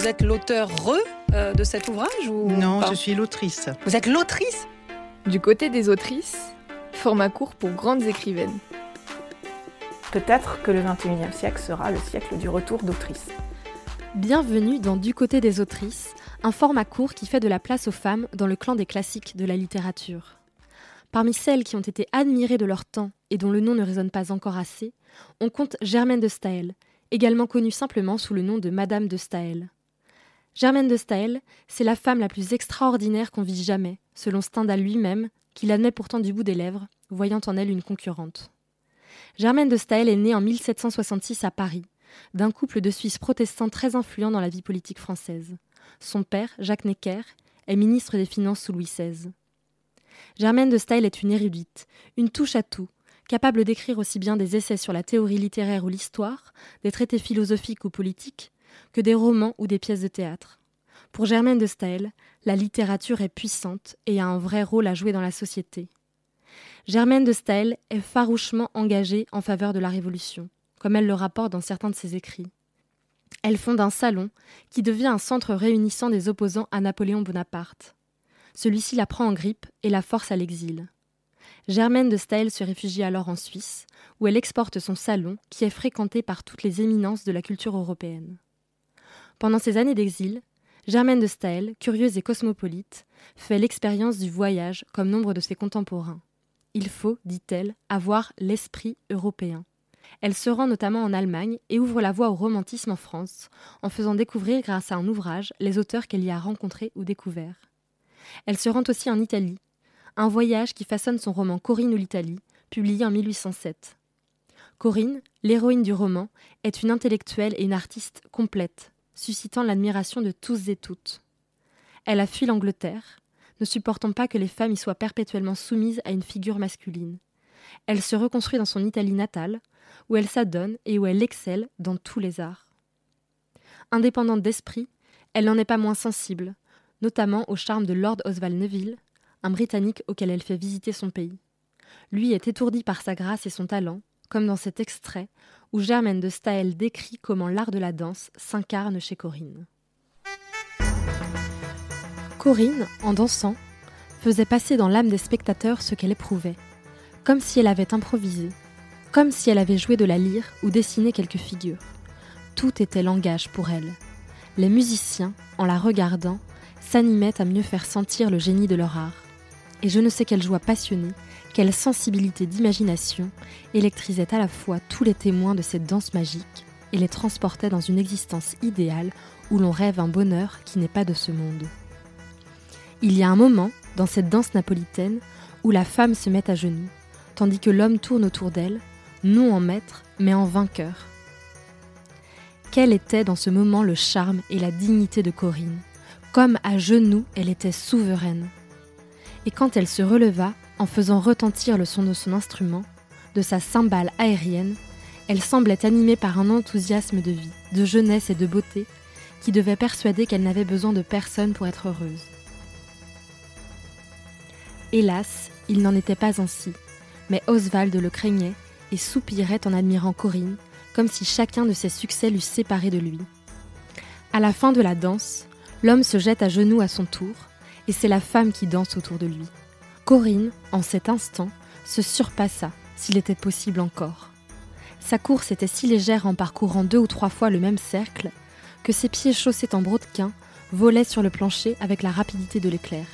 Vous êtes l'auteur re euh, de cet ouvrage ou Non, pas je suis l'autrice. Vous êtes l'autrice Du côté des autrices, format court pour grandes écrivaines. Peut-être que le 21e siècle sera le siècle du retour d'autrices. Bienvenue dans Du côté des autrices, un format court qui fait de la place aux femmes dans le clan des classiques de la littérature. Parmi celles qui ont été admirées de leur temps et dont le nom ne résonne pas encore assez, on compte Germaine de Staël, également connue simplement sous le nom de Madame de Staël. Germaine de Staël, c'est la femme la plus extraordinaire qu'on vit jamais, selon Stendhal lui-même, qui l'admet pourtant du bout des lèvres, voyant en elle une concurrente. Germaine de Staël est née en 1766 à Paris, d'un couple de Suisses protestants très influents dans la vie politique française. Son père, Jacques Necker, est ministre des Finances sous Louis XVI. Germaine de Staël est une érudite, une touche à tout, capable d'écrire aussi bien des essais sur la théorie littéraire ou l'histoire, des traités philosophiques ou politiques, que des romans ou des pièces de théâtre. Pour Germaine de Staël, la littérature est puissante et a un vrai rôle à jouer dans la société. Germaine de Staël est farouchement engagée en faveur de la Révolution, comme elle le rapporte dans certains de ses écrits. Elle fonde un salon qui devient un centre réunissant des opposants à Napoléon Bonaparte. Celui-ci la prend en grippe et la force à l'exil. Germaine de Staël se réfugie alors en Suisse, où elle exporte son salon, qui est fréquenté par toutes les éminences de la culture européenne. Pendant ces années d'exil, Germaine de Staël, curieuse et cosmopolite, fait l'expérience du voyage comme nombre de ses contemporains. Il faut, dit-elle, avoir l'esprit européen. Elle se rend notamment en Allemagne et ouvre la voie au romantisme en France, en faisant découvrir grâce à un ouvrage les auteurs qu'elle y a rencontrés ou découverts. Elle se rend aussi en Italie, un voyage qui façonne son roman Corinne ou l'Italie, publié en 1807. Corinne, l'héroïne du roman, est une intellectuelle et une artiste complète, suscitant l'admiration de tous et toutes. Elle a fui l'Angleterre, ne supportant pas que les femmes y soient perpétuellement soumises à une figure masculine. Elle se reconstruit dans son Italie natale, où elle s'adonne et où elle excelle dans tous les arts. Indépendante d'esprit, elle n'en est pas moins sensible, notamment au charme de Lord Oswald Neville, un Britannique auquel elle fait visiter son pays. Lui est étourdi par sa grâce et son talent, comme dans cet extrait où Germaine de Staël décrit comment l'art de la danse s'incarne chez Corinne. Corinne, en dansant, faisait passer dans l'âme des spectateurs ce qu'elle éprouvait, comme si elle avait improvisé, comme si elle avait joué de la lyre ou dessiné quelques figures. Tout était langage pour elle. Les musiciens, en la regardant, s'animaient à mieux faire sentir le génie de leur art. Et je ne sais quelle joie passionnée, quelle sensibilité d'imagination électrisait à la fois tous les témoins de cette danse magique et les transportait dans une existence idéale où l'on rêve un bonheur qui n'est pas de ce monde. Il y a un moment, dans cette danse napolitaine, où la femme se met à genoux, tandis que l'homme tourne autour d'elle, non en maître, mais en vainqueur. Quel était dans ce moment le charme et la dignité de Corinne? Comme à genoux, elle était souveraine. Et quand elle se releva, en faisant retentir le son de son instrument, de sa cymbale aérienne, elle semblait animée par un enthousiasme de vie, de jeunesse et de beauté qui devait persuader qu'elle n'avait besoin de personne pour être heureuse. Hélas, il n'en était pas ainsi, mais Oswald le craignait et soupirait en admirant Corinne, comme si chacun de ses succès l'eût séparé de lui. À la fin de la danse, l'homme se jette à genoux à son tour, et c'est la femme qui danse autour de lui. Corinne, en cet instant, se surpassa, s'il était possible encore. Sa course était si légère en parcourant deux ou trois fois le même cercle, que ses pieds chaussés en brodequin volaient sur le plancher avec la rapidité de l'éclair.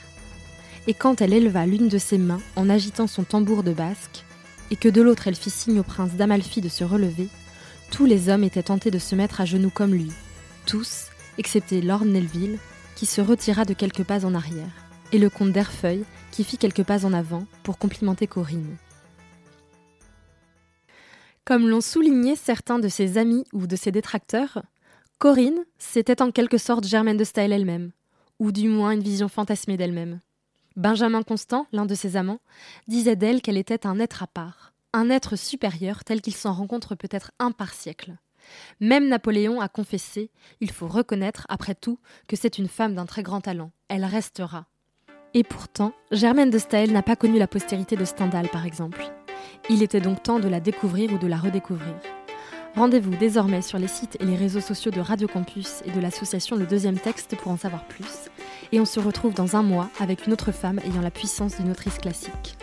Et quand elle éleva l'une de ses mains en agitant son tambour de basque, et que de l'autre elle fit signe au prince d'Amalfi de se relever, tous les hommes étaient tentés de se mettre à genoux comme lui, tous, excepté Lord Nelville, qui se retira de quelques pas en arrière, et le comte d'Herfeuil, qui fit quelques pas en avant pour complimenter Corinne. Comme l'ont souligné certains de ses amis ou de ses détracteurs, Corinne, c'était en quelque sorte Germaine de Staël elle-même, ou du moins une vision fantasmée d'elle-même. Benjamin Constant, l'un de ses amants, disait d'elle qu'elle était un être à part, un être supérieur tel qu'il s'en rencontre peut-être un par siècle. Même Napoléon a confessé, il faut reconnaître, après tout, que c'est une femme d'un très grand talent. Elle restera. Et pourtant, Germaine de Staël n'a pas connu la postérité de Stendhal, par exemple. Il était donc temps de la découvrir ou de la redécouvrir. Rendez-vous désormais sur les sites et les réseaux sociaux de Radio Campus et de l'association Le Deuxième Texte pour en savoir plus. Et on se retrouve dans un mois avec une autre femme ayant la puissance d'une autrice classique.